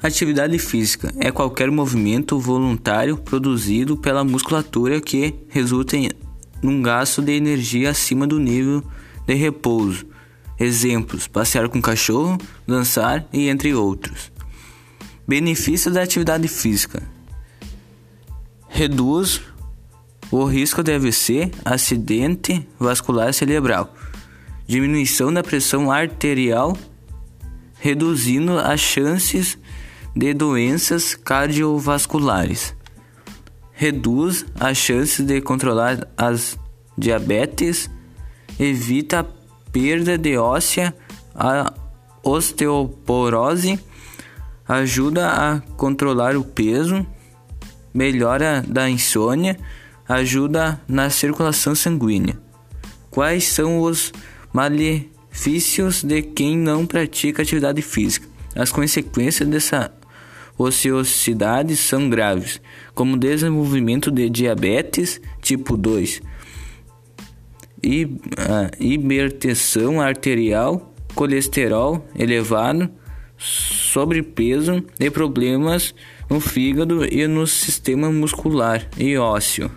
Atividade física é qualquer movimento voluntário produzido pela musculatura que resulta em um gasto de energia acima do nível de repouso. Exemplos: passear com cachorro, dançar e entre outros. Benefícios da atividade física: reduz o risco de AVC, acidente vascular cerebral, diminuição da pressão arterial, reduzindo as chances de doenças cardiovasculares. Reduz as chances de controlar as diabetes, evita a perda de óssea, a osteoporose, ajuda a controlar o peso, melhora da insônia, ajuda na circulação sanguínea. Quais são os malefícios de quem não pratica atividade física? As consequências dessa ociosidades são graves, como desenvolvimento de diabetes tipo 2, hipertensão arterial, colesterol elevado, sobrepeso e problemas no fígado e no sistema muscular e ósseo.